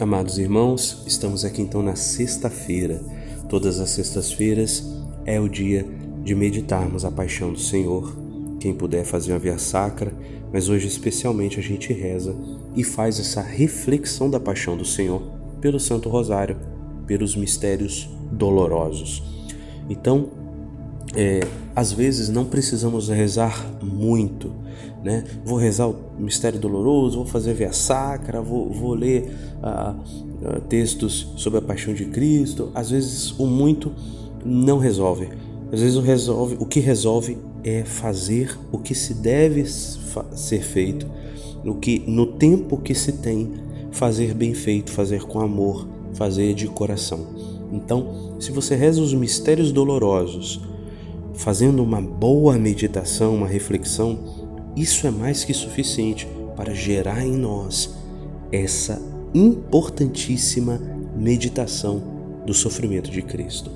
Amados irmãos, estamos aqui então na sexta-feira. Todas as sextas-feiras é o dia de meditarmos a paixão do Senhor. Quem puder fazer uma via sacra, mas hoje especialmente a gente reza e faz essa reflexão da paixão do Senhor pelo Santo Rosário, pelos mistérios dolorosos. Então, é, às vezes não precisamos rezar muito, né? Vou rezar o mistério doloroso, vou fazer via sacra, vou, vou ler ah, ah, textos sobre a paixão de Cristo. Às vezes o muito não resolve. Às vezes o, resolve, o que resolve é fazer o que se deve ser feito, no que no tempo que se tem, fazer bem feito, fazer com amor, fazer de coração. Então, se você reza os mistérios dolorosos, fazendo uma boa meditação, uma reflexão, isso é mais que suficiente para gerar em nós essa importantíssima meditação do sofrimento de Cristo.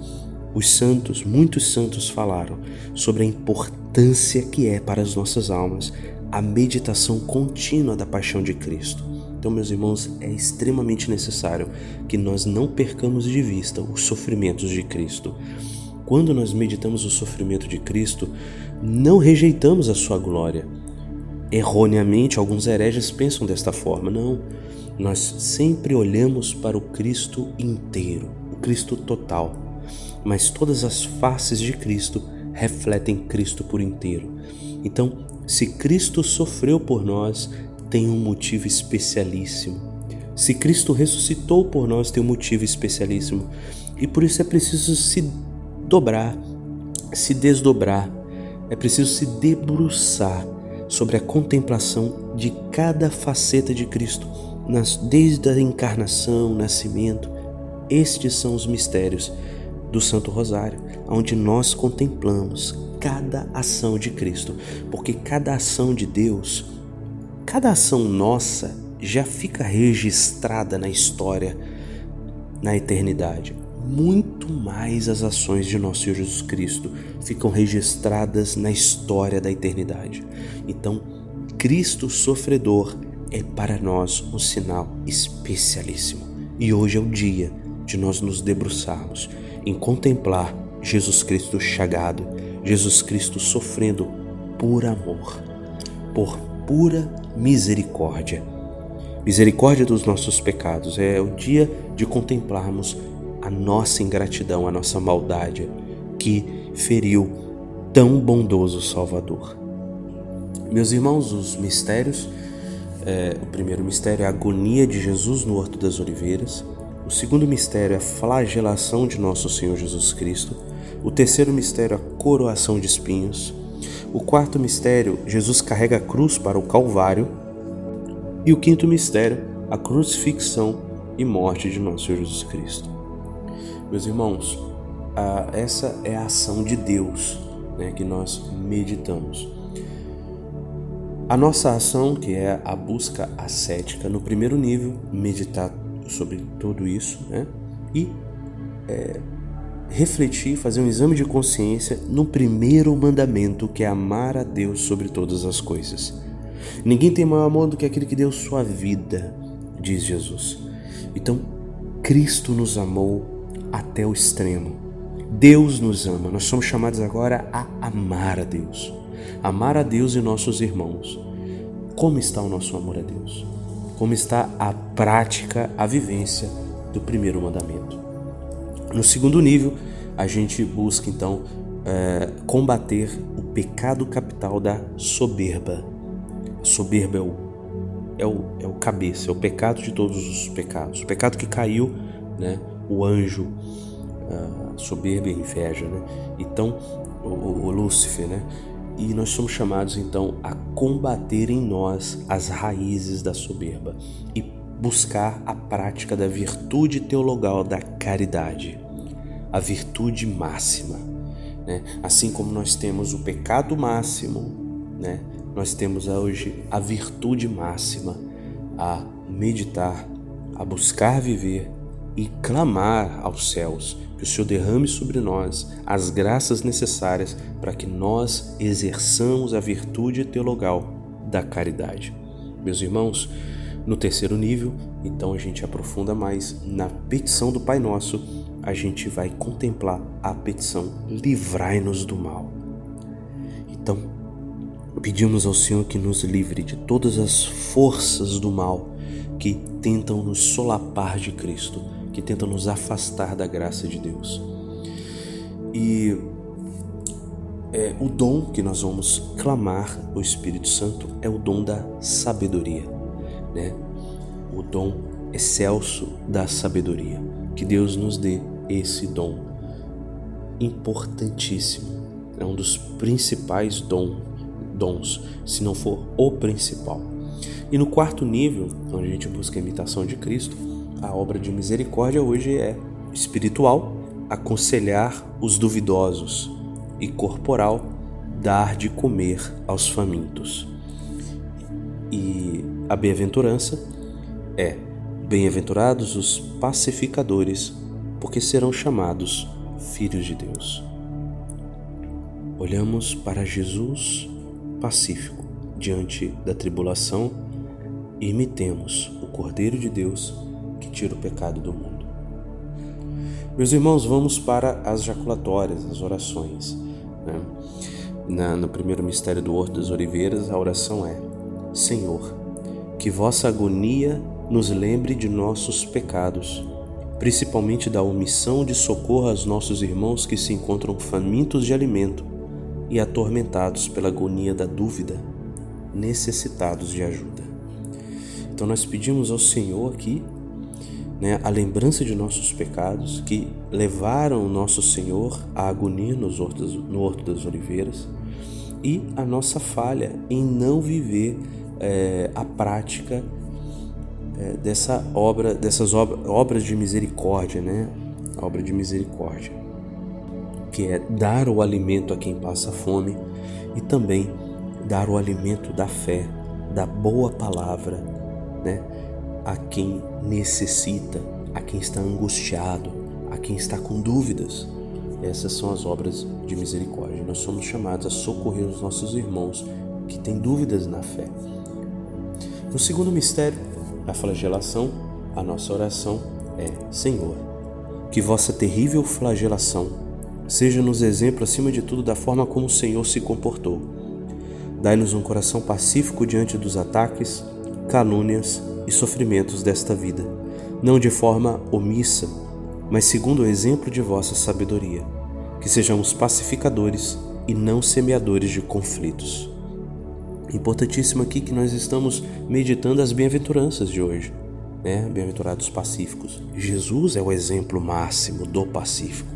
Os santos, muitos santos falaram sobre a importância que é para as nossas almas a meditação contínua da paixão de Cristo. Então, meus irmãos, é extremamente necessário que nós não percamos de vista os sofrimentos de Cristo. Quando nós meditamos o sofrimento de Cristo, não rejeitamos a sua glória. Erroneamente, alguns hereges pensam desta forma. Não. Nós sempre olhamos para o Cristo inteiro, o Cristo total. Mas todas as faces de Cristo refletem Cristo por inteiro. Então, se Cristo sofreu por nós, tem um motivo especialíssimo. Se Cristo ressuscitou por nós, tem um motivo especialíssimo. E por isso é preciso se dobrar, se desdobrar, é preciso se debruçar sobre a contemplação de cada faceta de Cristo, desde a encarnação, nascimento. Estes são os mistérios do Santo Rosário, onde nós contemplamos cada ação de Cristo, porque cada ação de Deus, cada ação nossa já fica registrada na história, na eternidade muito mais as ações de nosso Senhor Jesus Cristo ficam registradas na história da eternidade. Então, Cristo sofredor é para nós um sinal especialíssimo. E hoje é o dia de nós nos debruçarmos em contemplar Jesus Cristo chagado, Jesus Cristo sofrendo por amor, por pura misericórdia. Misericórdia dos nossos pecados é o dia de contemplarmos a nossa ingratidão, a nossa maldade que feriu tão bondoso Salvador. Meus irmãos, os mistérios, é, o primeiro mistério é a agonia de Jesus no Horto das Oliveiras, o segundo mistério é a flagelação de nosso Senhor Jesus Cristo, o terceiro mistério é a coroação de espinhos, o quarto mistério, Jesus carrega a cruz para o Calvário, e o quinto mistério, a crucifixão e morte de nosso Senhor Jesus Cristo. Meus irmãos, essa é a ação de Deus né, que nós meditamos. A nossa ação, que é a busca ascética, no primeiro nível, meditar sobre tudo isso né, e é, refletir, fazer um exame de consciência no primeiro mandamento, que é amar a Deus sobre todas as coisas. Ninguém tem maior amor do que aquele que deu sua vida, diz Jesus. Então, Cristo nos amou até o extremo. Deus nos ama, nós somos chamados agora a amar a Deus, amar a Deus e nossos irmãos. Como está o nosso amor a Deus? Como está a prática, a vivência do primeiro mandamento? No segundo nível, a gente busca então é, combater o pecado capital da soberba. A soberba é o, é, o, é o cabeça, é o pecado de todos os pecados. O pecado que caiu, né? O anjo uh, soberba e inveja, né? Então, o, o Lúcifer, né? E nós somos chamados então a combater em nós as raízes da soberba e buscar a prática da virtude teologal da caridade, a virtude máxima. Né? Assim como nós temos o pecado máximo, né? nós temos hoje a virtude máxima a meditar, a buscar viver e clamar aos céus que o Senhor derrame sobre nós as graças necessárias para que nós exerçamos a virtude teologal da caridade. Meus irmãos, No terceiro nível, então a gente aprofunda mais na petição do Pai Nosso, a gente vai contemplar a petição: livrai-nos do mal. Então, pedimos ao Senhor que nos livre de todas as forças do mal que tentam nos solapar de Cristo, que tentam nos afastar da graça de Deus. E é, o dom que nós vamos clamar o Espírito Santo é o dom da sabedoria, né? O dom excelso da sabedoria. Que Deus nos dê esse dom importantíssimo. É um dos principais dom, dons, se não for o principal. E no quarto nível, onde a gente busca a imitação de Cristo, a obra de misericórdia hoje é espiritual, aconselhar os duvidosos, e corporal, dar de comer aos famintos. E a bem-aventurança é: bem-aventurados os pacificadores, porque serão chamados filhos de Deus. Olhamos para Jesus pacífico diante da tribulação e imitemos o Cordeiro de Deus tira o pecado do mundo. Meus irmãos, vamos para as jaculatórias, as orações. Né? Na, no primeiro mistério do Horto das Oliveiras, a oração é: Senhor, que vossa agonia nos lembre de nossos pecados, principalmente da omissão de socorro aos nossos irmãos que se encontram famintos de alimento e atormentados pela agonia da dúvida, necessitados de ajuda. Então nós pedimos ao Senhor aqui né, a lembrança de nossos pecados que levaram o nosso Senhor à agonia nos hortos, no Horto das Oliveiras e a nossa falha em não viver é, a prática é, dessa obra, dessas obra, obras de misericórdia, né? A obra de misericórdia, que é dar o alimento a quem passa fome e também dar o alimento da fé, da boa palavra, né? A quem necessita, a quem está angustiado, a quem está com dúvidas. Essas são as obras de misericórdia. Nós somos chamados a socorrer os nossos irmãos que têm dúvidas na fé. No segundo mistério, a flagelação, a nossa oração é: Senhor, que vossa terrível flagelação seja-nos exemplo acima de tudo da forma como o Senhor se comportou. Dai-nos um coração pacífico diante dos ataques, calúnias e sofrimentos desta vida, não de forma omissa, mas segundo o exemplo de vossa sabedoria, que sejamos pacificadores e não semeadores de conflitos. Importantíssimo aqui que nós estamos meditando as bem-aventuranças de hoje, né? Bem-aventurados pacíficos. Jesus é o exemplo máximo do pacífico.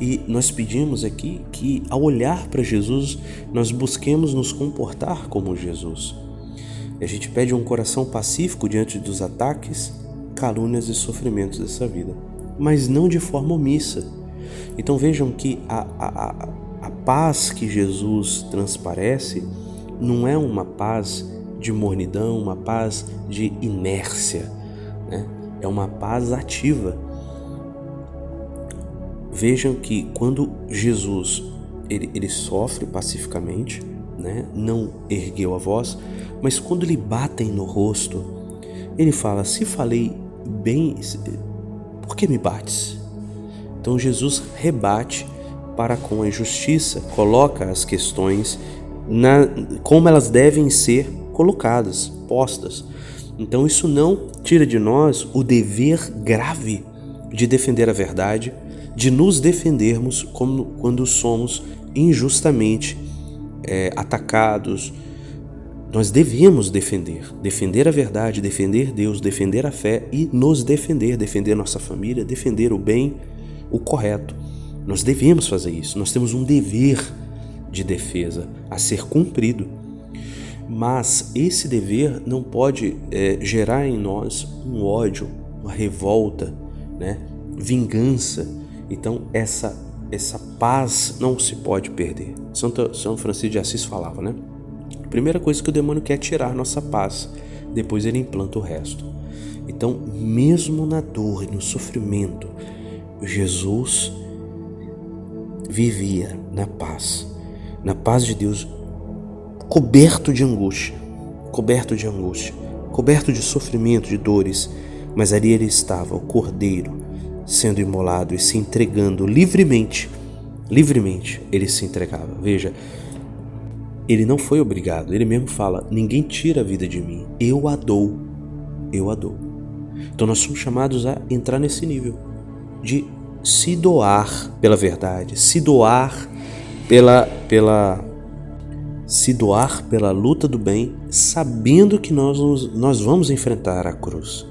E nós pedimos aqui que, ao olhar para Jesus, nós busquemos nos comportar como Jesus. A gente pede um coração pacífico diante dos ataques, calúnias e sofrimentos dessa vida, mas não de forma omissa. Então vejam que a, a, a, a paz que Jesus transparece não é uma paz de mornidão, uma paz de inércia, né? é uma paz ativa. Vejam que quando Jesus ele, ele sofre pacificamente, né? não ergueu a voz, mas quando lhe batem no rosto, ele fala: Se falei bem, por que me bates? Então Jesus rebate para com a justiça, coloca as questões na, como elas devem ser colocadas, postas. Então isso não tira de nós o dever grave de defender a verdade, de nos defendermos como, quando somos injustamente é, atacados, nós devemos defender, defender a verdade, defender Deus, defender a fé e nos defender, defender nossa família, defender o bem, o correto. Nós devemos fazer isso, nós temos um dever de defesa a ser cumprido. Mas esse dever não pode é, gerar em nós um ódio, uma revolta, né? vingança. Então, essa, essa paz não se pode perder. São Francisco de Assis falava, né? Primeira coisa que o demônio quer é tirar nossa paz, depois ele implanta o resto. Então, mesmo na dor e no sofrimento, Jesus vivia na paz, na paz de Deus, coberto de angústia, coberto de angústia, coberto de sofrimento, de dores, mas ali ele estava, o cordeiro, sendo imolado e se entregando livremente. Livremente ele se entregava. Veja, ele não foi obrigado, ele mesmo fala: ninguém tira a vida de mim, eu a dou, eu a dou. Então nós somos chamados a entrar nesse nível de se doar pela verdade, se doar pela pela se doar pela luta do bem, sabendo que nós, nós vamos enfrentar a cruz.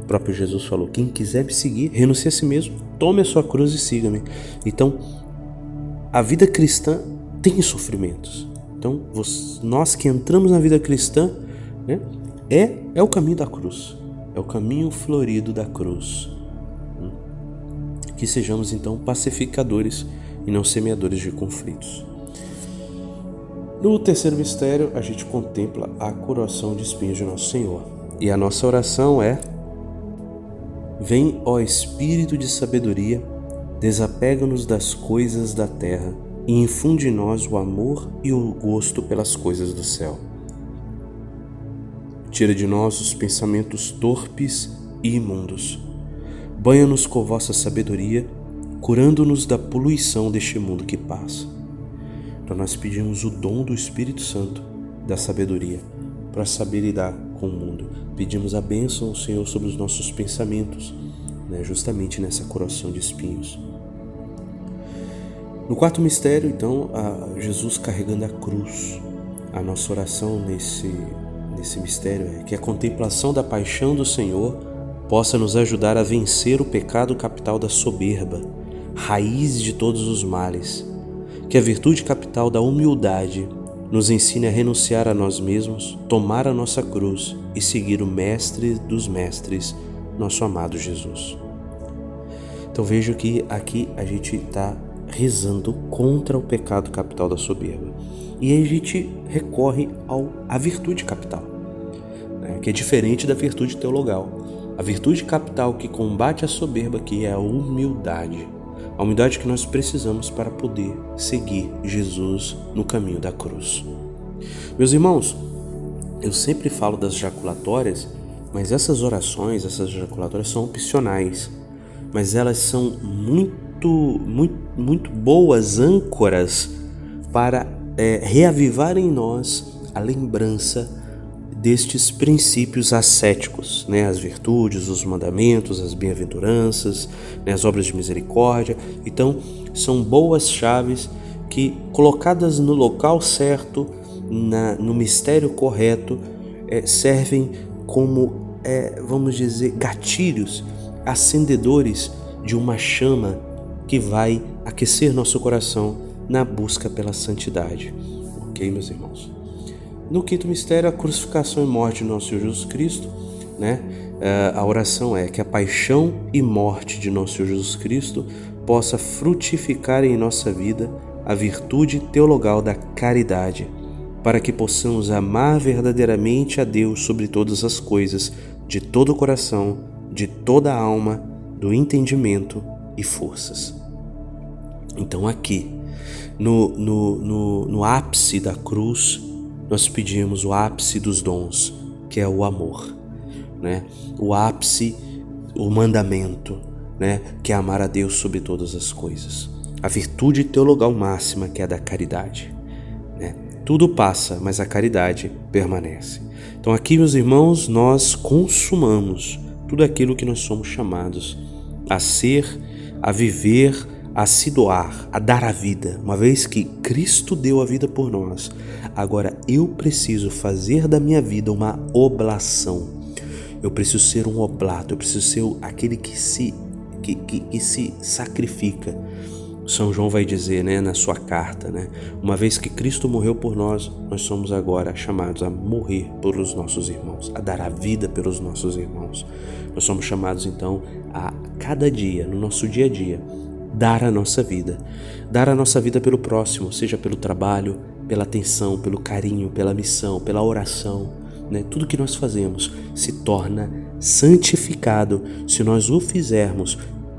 O próprio Jesus falou: quem quiser me seguir, renuncie a si mesmo, tome a sua cruz e siga-me. Então, a vida cristã tem sofrimentos. Então, nós que entramos na vida cristã, né, é, é o caminho da cruz, é o caminho florido da cruz. Que sejamos então pacificadores e não semeadores de conflitos. No terceiro mistério, a gente contempla a coroação de espinhos de Nosso Senhor. E a nossa oração é: Vem, ó Espírito de sabedoria, desapega-nos das coisas da terra e infunde em nós o amor e o gosto pelas coisas do céu. Tira de nós os pensamentos torpes e imundos. Banha-nos com vossa sabedoria, curando-nos da poluição deste mundo que passa então nós pedimos o dom do Espírito Santo, da sabedoria, para saber lidar com o mundo. Pedimos a bênção ao Senhor sobre os nossos pensamentos, né, justamente nessa coroação de espinhos. No quarto mistério, então, Jesus carregando a cruz. A nossa oração nesse, nesse mistério é que a contemplação da paixão do Senhor possa nos ajudar a vencer o pecado capital da soberba, raiz de todos os males que a virtude capital da humildade nos ensine a renunciar a nós mesmos, tomar a nossa cruz e seguir o Mestre dos Mestres, nosso amado Jesus. Então vejo que aqui a gente está rezando contra o pecado capital da soberba. E aí a gente recorre ao, à virtude capital, né, que é diferente da virtude teologal. A virtude capital que combate a soberba, que é a humildade a humildade que nós precisamos para poder seguir Jesus no caminho da cruz. Meus irmãos, eu sempre falo das jaculatórias, mas essas orações, essas jaculatórias são opcionais, mas elas são muito, muito, muito boas âncoras para é, reavivar em nós a lembrança destes princípios ascéticos, né? as virtudes, os mandamentos, as bem-aventuranças, né? as obras de misericórdia. Então, são boas chaves que, colocadas no local certo, na, no mistério correto, é, servem como, é, vamos dizer, gatilhos, acendedores de uma chama que vai aquecer nosso coração na busca pela santidade. Ok, meus irmãos? No quinto mistério, a crucificação e morte de nosso Senhor Jesus Cristo, né? É, a oração é que a paixão e morte de nosso Senhor Jesus Cristo possa frutificar em nossa vida a virtude teologal da caridade, para que possamos amar verdadeiramente a Deus sobre todas as coisas, de todo o coração, de toda a alma, do entendimento e forças. Então, aqui, no, no, no, no ápice da cruz, nós pedimos o ápice dos dons, que é o amor, né? O ápice, o mandamento, né? Que é amar a Deus sobre todas as coisas. A virtude teologal máxima, que é a da caridade, né? Tudo passa, mas a caridade permanece. Então aqui, meus irmãos, nós consumamos tudo aquilo que nós somos chamados a ser, a viver, a se doar, a dar a vida, uma vez que Cristo deu a vida por nós. Agora eu preciso fazer da minha vida uma oblação. Eu preciso ser um oblato, eu preciso ser aquele que se que, que, que se sacrifica. São João vai dizer, né, na sua carta, né, uma vez que Cristo morreu por nós, nós somos agora chamados a morrer pelos nossos irmãos, a dar a vida pelos nossos irmãos. Nós somos chamados então a cada dia, no nosso dia a dia, dar a nossa vida. Dar a nossa vida pelo próximo, seja pelo trabalho, pela atenção, pelo carinho, pela missão, pela oração. Né? Tudo que nós fazemos se torna santificado se nós o fizermos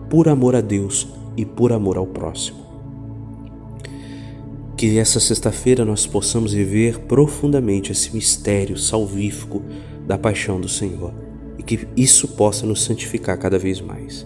por amor a Deus e por amor ao próximo. Que essa sexta-feira nós possamos viver profundamente esse mistério salvífico da paixão do Senhor e que isso possa nos santificar cada vez mais.